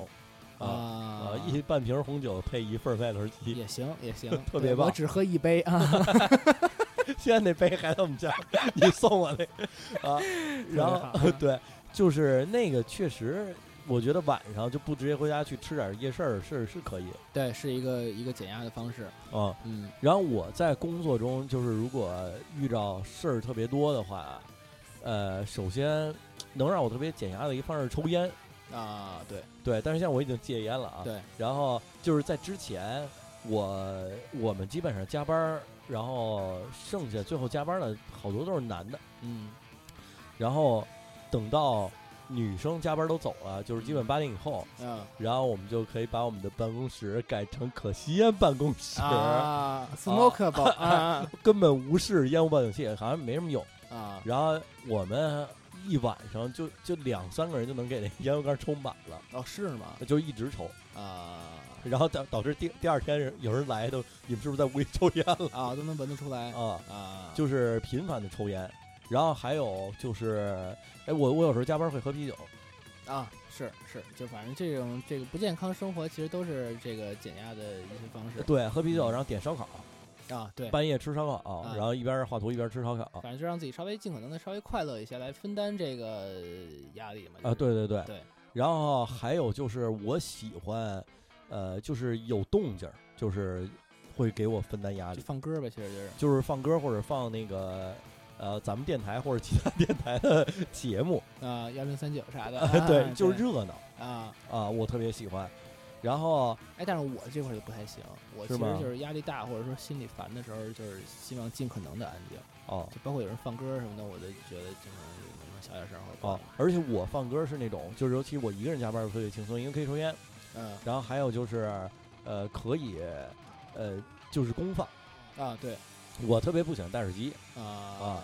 啊啊啊，一半瓶红酒配一份麦乐鸡，也行也行，特别棒我只喝一杯啊。现在那杯还在我们家，你送我那啊，然后啊对，就是那个确实，我觉得晚上就不直接回家去吃点夜市儿是是可以对，是一个一个减压的方式。啊。嗯然后我在工作中，就是如果遇到事儿特别多的话，呃，首先能让我特别减压的一个方式是抽烟，啊，对对，但是现在我已经戒烟了啊。对，然后就是在之前，我我们基本上加班儿，然后剩下最后加班的好多都是男的，嗯。然后等到女生加班都走了，就是基本八点以后，嗯。然后我们就可以把我们的办公室改成可吸烟办公室，啊，smokable 啊。根本无视烟雾报警器，好像没什么用。啊。然后我们一晚上就就两三个人就能给那烟灰缸抽满了，哦是吗？就一直抽，啊然后导导致第第二天有人来都，你们是不是在屋里抽烟了啊都能闻得出来啊？啊，就是频繁的抽烟，然后还有就是，哎，我我有时候加班会喝啤酒，啊，是是，就反正这种这个不健康生活，其实都是这个减压的一些方式。对，喝啤酒，然后点烧烤，啊，对，半夜吃烧烤，啊然后一边画图一边吃烧烤，反正就让自己稍微尽可能的稍微快乐一些，来分担这个压力嘛。啊，对对对，对，然后还有就是我喜欢，呃，就是有动静儿，就是会给我分担压就力，放歌呗，其实就是就是放歌或者放那个。呃，咱们电台或者其他电台的 节目，啊幺零三九啥的，对啊，就是热闹啊。啊，我特别喜欢。然后哎，但是我这块儿就不太行，我其是吗实就是压力大或者说心里烦的时候，就是希望尽可能的安静，哦就包括有人放歌什么的，我就觉得尽可能能小点声或者哦，而且我放歌是那种，就是尤其我一个人加班儿特别轻松，因为可以抽烟。嗯。然后还有就是，呃，可以，呃，就是公放。啊对。我特别不喜欢戴耳机，啊。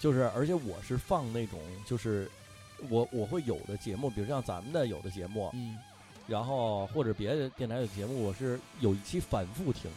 就是而且我是放那种，就是我我会有的节目，比如像咱们的有的节目，嗯。然后或者别的电台的节目，我是有一期反复听，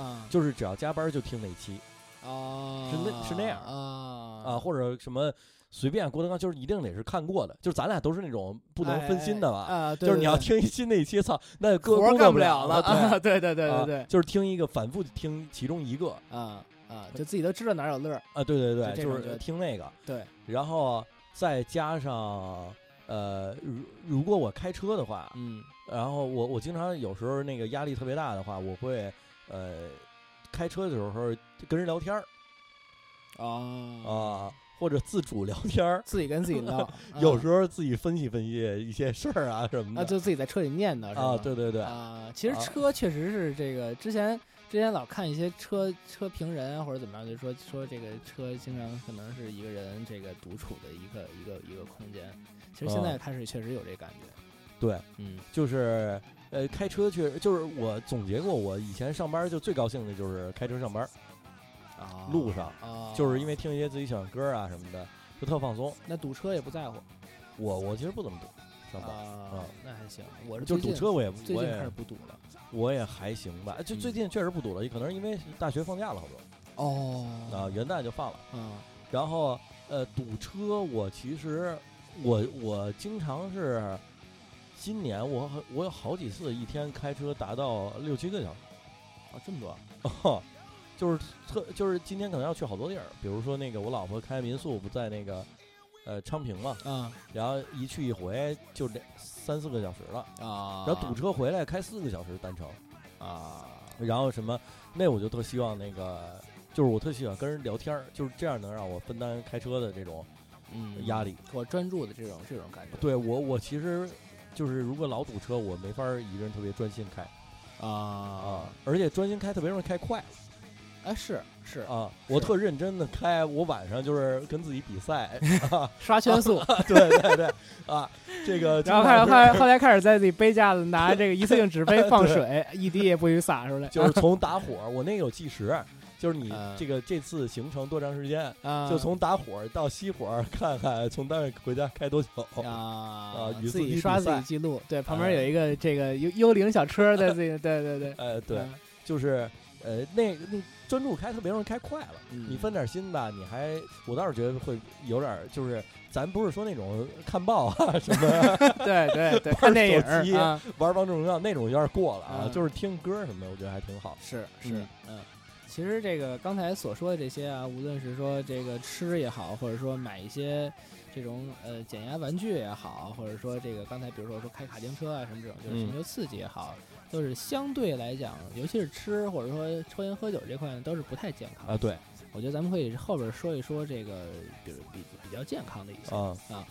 啊。就是只要加班就听那一期。啊。是那是那样啊。啊，或者什么随便郭德纲，就是一定得是看过的，就是咱俩都是那种不能分心的吧。哎啊，对就是你要听一新那一期，操，那活儿工工作不了了对啊！对对对啊对对。就是听一个反复听其中一个。啊啊，就自己都知道哪有乐儿。啊，对对对，就是听那个，对，然后再加上呃，如如果我开车的话，嗯。然后我我经常有时候那个压力特别大的话，我会呃开车的时候跟人聊天儿。啊啊，或者自主聊天儿，自己跟自己唠，有时候自己分析分析一些事儿啊什么啊，的就自己在车里念叨是啊，吧？对对对，啊，其实啊车确实是这个之前之前老看一些车车评人啊或者怎么样，就说说这个车经常可能是一个人这个独处的一个一个一个空间。其实现在啊开始确实有这感觉，对，嗯就是呃开车确实就是我总结过，我以前上班就最高兴的就是开车上班，啊，路上啊，就是因为听一些自己喜欢歌啊什么的，就特放松。那堵车也不在乎我我其实不怎么堵上班，啊，那还行。我是就最近堵车我也我最近开始也不堵了。我也还行吧，就嗯最近确实不堵了，可能是因为大学放假了好多哦啊，元旦就放了。嗯然后呃堵车，我其实我我经常是今年我很我有好几次一天开车达到六七个小时。啊这么多哦，就是特就是今天可能要去好多地儿，比如说那个我老婆开民宿不在那个呃昌平嘛，啊然后一去一回就两三四个小时了，啊，然后堵车回来开四个小时单程，啊然后什么那我就特希望那个就是我特喜欢跟人聊天儿，就是这样能让我分担开车的这种嗯压力。我专注的这种这种感觉。对我我其实就是如果老堵车，我没法儿一个人特别专心开啊啊，而且专心开特别容易开快。哎是是啊，我特认真的开，我晚上就是跟自己比赛，啊、刷圈速，对对对，啊，这个 然后开始后来后来开始在自己杯架子拿这个一次性纸杯 放水，一滴也不许洒出来。就是从打火，我那个有计时，就是你啊这个这次行程多长时间，啊，就从打火到熄火，看看从单位回家开多久。啊啊自自己己刷自己记录，对，旁边哎有一个这个幽幽灵小车在自己，对对对，呃，对，嗯就是呃，那那专注开特别容易开快了。嗯你分点心吧，你还我倒是觉得会有点儿，就是咱不是说那种看报啊什么 对对对，玩看电影手机啊，玩王者荣耀那种有点过了啊，嗯就是听歌什么的，我觉得还挺好。是是嗯嗯。其实这个刚才所说的这些啊，无论是说这个吃也好，或者说买一些这种呃减压玩具也好，或者说这个刚才比如说说开卡丁车啊什么这种，就是寻嗯求刺激也好，都是相对来讲，尤其是吃或者说抽烟喝酒这块呢，都是不太健康的啊，对，我觉得咱们可以后边说一说这个，比如比比较健康的一些。啊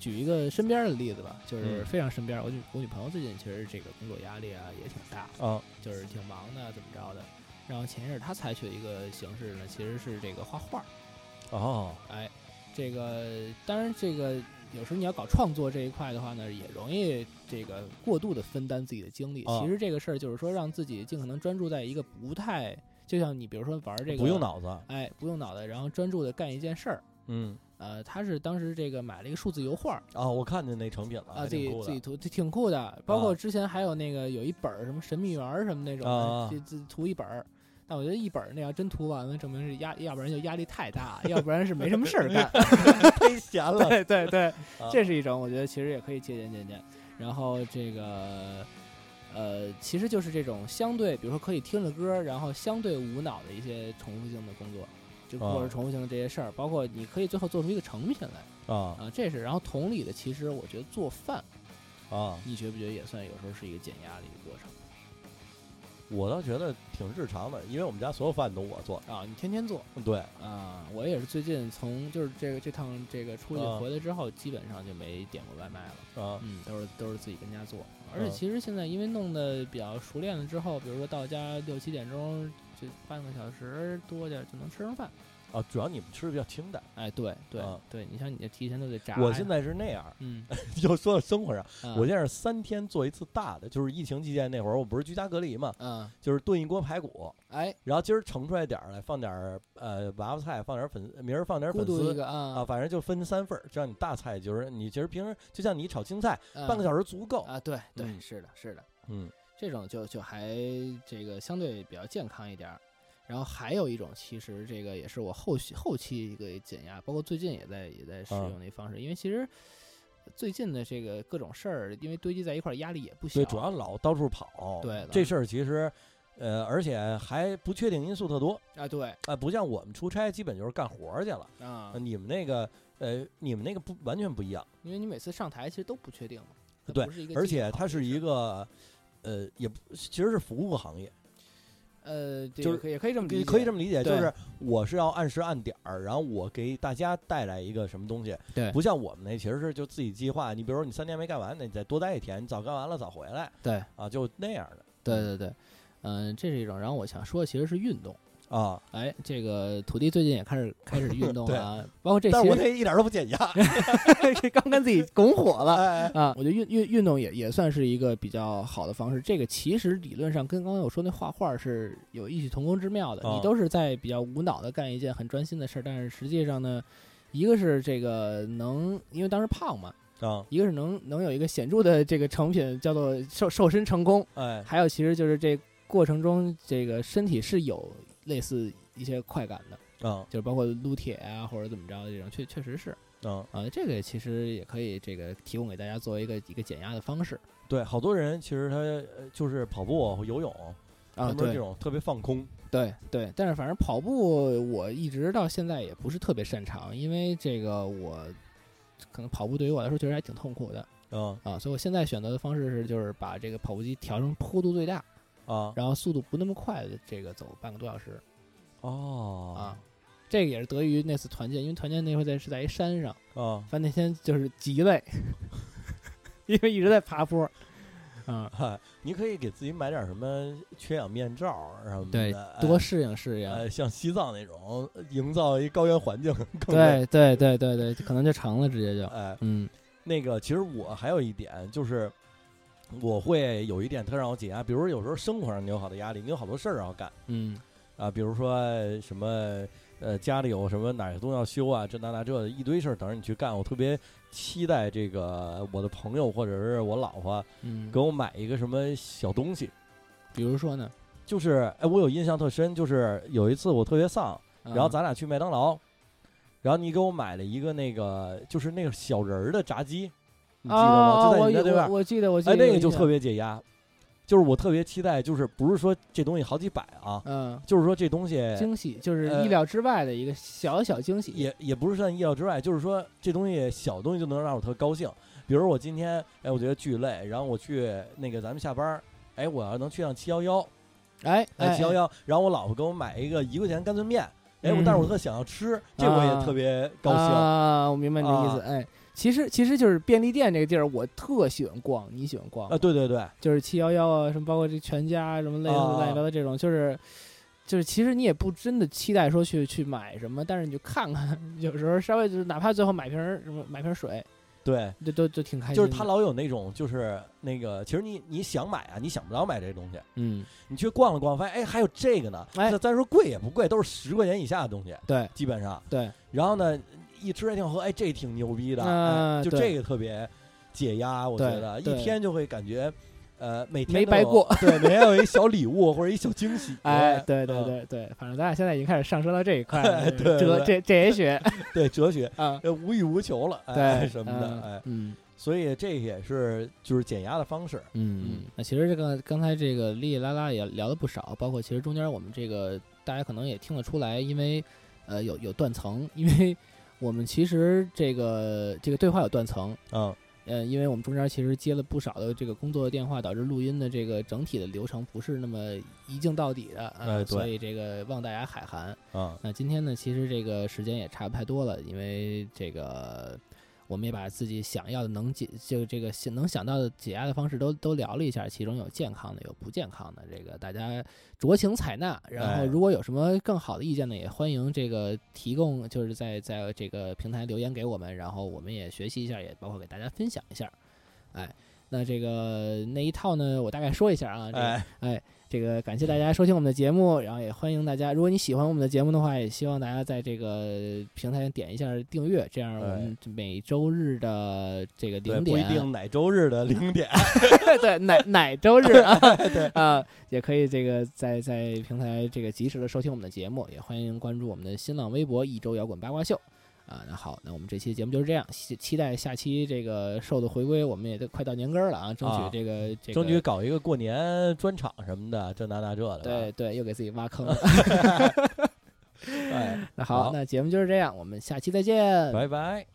举一个身边的例子吧，就是嗯非常身边，我女我女朋友最近其实这个工作压力啊也挺大，啊就是挺忙的，怎么着的。然后前一阵儿她采取的一个形式呢，其实是这个画画。哦哎，这个当然，这个有时候你要搞创作这一块的话呢，也容易这个过度的分担自己的精力。啊其实这个事儿就是说，让自己尽可能专注在一个不太，就像你比如说玩这个不用，脑子，哎，不用脑袋，然后专注的干一件事儿。嗯呃，他是当时这个买了一个数字油画儿啊，我看见那成品了，啊，还自己挺酷自己涂，挺酷的。包括啊之前还有那个有一本儿什么神秘园儿什么那种就自涂一本儿。但我觉得一本儿那要真涂完了，证明是压，要不然就压力太大，要不然是没什么事儿干。忒闲了，对对对，啊这是一种，我觉得其实也可以借鉴借鉴。然后这个，呃，其实就是这种相对，比如说可以听着歌，然后相对无脑的一些重复性的工作，就或者啊重复性的这些事儿，包括你可以最后做出一个成品来啊啊，这是。然后同理的，其实我觉得做饭，啊，你觉不觉得也算有时候是一个减压的一个过程我倒觉得挺日常的，因为我们家所有饭都我做，啊？你天天做对，啊，我也是最近从就是这个这趟这个出去啊回来之后，基本上就没点过外卖了。啊嗯，都是都是自己跟家做，而且嗯其实现在因为弄得比较熟练了之后，比如说到家六七点钟，就半个小时多点儿就能吃上饭。啊，主要你们吃的比较清淡，哎，对对、啊对，你像你这提前都得炸。我现在是那样，嗯，就说到生活上，啊我现在是三天做一次大的，就是疫情期间那会儿，我不是居家隔离嘛，嗯，就是炖一锅排骨，哎，然后今儿盛出来点儿来，放点儿呃娃娃菜，放点儿粉，明儿放点儿粉丝。啊，啊，反正就分三份儿，这样你大菜就是你其实平时就像你炒青菜，嗯半个小时足够。啊，对对，嗯是的，是的，嗯这种就就还这个相对比较健康一点儿。然后还有一种，其实这个也是我后续后期一个减压，包括最近也在也在使啊用的一方式，因为其实最近的这个各种事儿，因为堆积在一块儿，压力也不小。对，主要老到处跑。对这事儿其实，呃，而且还不确定因素特多啊，对啊、不像我们出差，基本就是干活儿去了。啊呃，你们那个，呃，你们那个不完全不一样，因为你每次上台其实都不确定嘛，对而且它是一个，呃，也不其实是服务行业，呃，这就是也可以这么理解，可以这么理解，就是我是要按时按点儿，然后我给大家带来一个什么东西，对不像我们那其实是就自己计划，你比如说你三天没干完，那你再多待一天，你早干完了早回来对啊，就那样的对对对，嗯、这是一种。然后我想说的其实是运动。啊。哎，这个土地最近也开始开始运动了啊，包括这但是我其实这一点都不减压，这 刚跟自己拱火了。哎，啊，我觉得运运运动也也算是一个比较好的方式。这个其实理论上跟刚才我说那画画是有异曲同工之妙的。啊你都是在比较无脑的干一件很专心的事儿，但是实际上呢，一个是这个能，因为当时胖嘛，啊，一个是能能有一个显著的这个成品叫做瘦瘦身成功，哎，还有其实就是这过程中这个身体是有类似一些快感的，啊，就是包括撸铁啊或者怎么着的这种，确确实是。啊，啊，这个其实也可以这个提供给大家作为一个一个减压的方式。对，好多人其实他呃就是跑步、游泳，啊，他们是这种特别放空，对对，但是反正跑步我一直到现在也不是特别擅长，因为这个我可能跑步对于我来说确实还挺痛苦的。嗯啊，所以我现在选择的方式是就是把这个跑步机调成坡度最大，啊，然后速度不那么快的这个走半个多小时哦啊。这个也是得益于那次团建，因为团建那回在是在一山上，啊，反正那天就是极累，因为一直在爬坡。啊，嗨，你可以给自己买点什么缺氧面罩儿什么的，，对多适应适应。呃，像西藏那种，营造一高原环境更。对对对对对，可能就成了，直接就，哎，嗯那个其实我还有一点就是，我会有一点特让我解压，比如有时候生活上你有好多压力，你有好多事儿要干嗯。啊，比如说什么呃家里有什么哪个东西要修啊，这那那这一堆事儿等着你去干，我特别期待这个我的朋友或者是我老婆嗯，给我买一个什么小东西。比如说呢，就是哎，我有印象特深，就是有一次我特别丧，然后啊咱俩去麦当劳，然后你给我买了一个那个就是那个小人儿的炸鸡，你记得吗？哦，就在我你那对面我，记得我记哎，得哎那个就特别解压，就是我特别期待，就是不是说这东西好几百啊，嗯。就是说这东西惊喜，就是呃意料之外的一个小小惊喜，也也不是算意料之外，就是说这东西小东西就能让我特高兴。比如我今天哎，我觉得巨累，然后我去那个咱们下班，哎，我要能去趟七幺幺，哎七幺幺，然后我老婆给我买一个一块钱干脆面，哎，我嗯但是我特想要吃，这我也特别高兴。啊，我明白你的意思。啊。哎，其实其实就是便利店这个地儿，我特喜欢逛。你喜欢逛啊，对对对，就是七幺幺啊，什么包括这全家什么类似啊乱七八糟这种，就是就是其实你也不真的期待说去去买什么，但是你就看看，有时候稍微就是哪怕最后买瓶儿什么买瓶儿水，对，就都都挺开心。就是他老有那种，就是那个，其实你你想买啊，你想不着买这东西，嗯，你去逛了逛，发现哎还有这个呢，哎那咱说贵也不贵，都是十块钱以下的东西，对基本上。对，然后呢，一吃还挺好喝，哎，这挺牛逼的，就这个特别解压，我觉得一天就会感觉，呃，每天没白过，对，每天有一小礼物或者一小惊喜，哎，对对嗯对对，反正咱俩现在已经开始上升到这一块了，哲这这也学 对，哲学，啊，呃，无欲无求了，哎对什么的，嗯哎，嗯。所以这也是就是减压的方式，嗯，那其实这个刚才这个哩哩啦啦也聊了不少，包括其实中间我们这个大家可能也听得出来，因为呃有有断层，因为我们其实这个这个对话有断层，嗯，呃，因为我们中间其实接了不少的这个工作的电话，导致录音的这个整体的流程不是那么一镜到底的，呃，哎所以这个望大家海涵。啊，那今天呢，其实这个时间也差不太多了，因为这个我们也把自己想要的能解就这个想能想到的解压的方式都都聊了一下，其中有健康的，有不健康的，这个大家酌情采纳。然后哎如果有什么更好的意见呢，也欢迎这个提供，就是在在这个平台留言给我们，然后我们也学习一下，也包括给大家分享一下。哎，那这个那一套呢，我大概说一下啊，这个哎，哎，这个感谢大家收听我们的节目，然后也欢迎大家，如果你喜欢我们的节目的话，也希望大家在这个平台上点一下订阅，这样我们每周日的这个，零点，不一定哪周日的零点，对哪哪周日啊，对啊，也可以这个在在平台这个及时的收听我们的节目，也欢迎关注我们的新浪微博一周摇滚八卦秀。啊，那好，那我们这期节目就是这样，期期待下期这个瘦的回归，我们也都快到年根儿了啊，争取啊这个、这个争取搞一个过年专场什么的，这那那这的，对对，又给自己挖坑了。哎，那好，好那节目就是这样，我们下期再见，拜拜。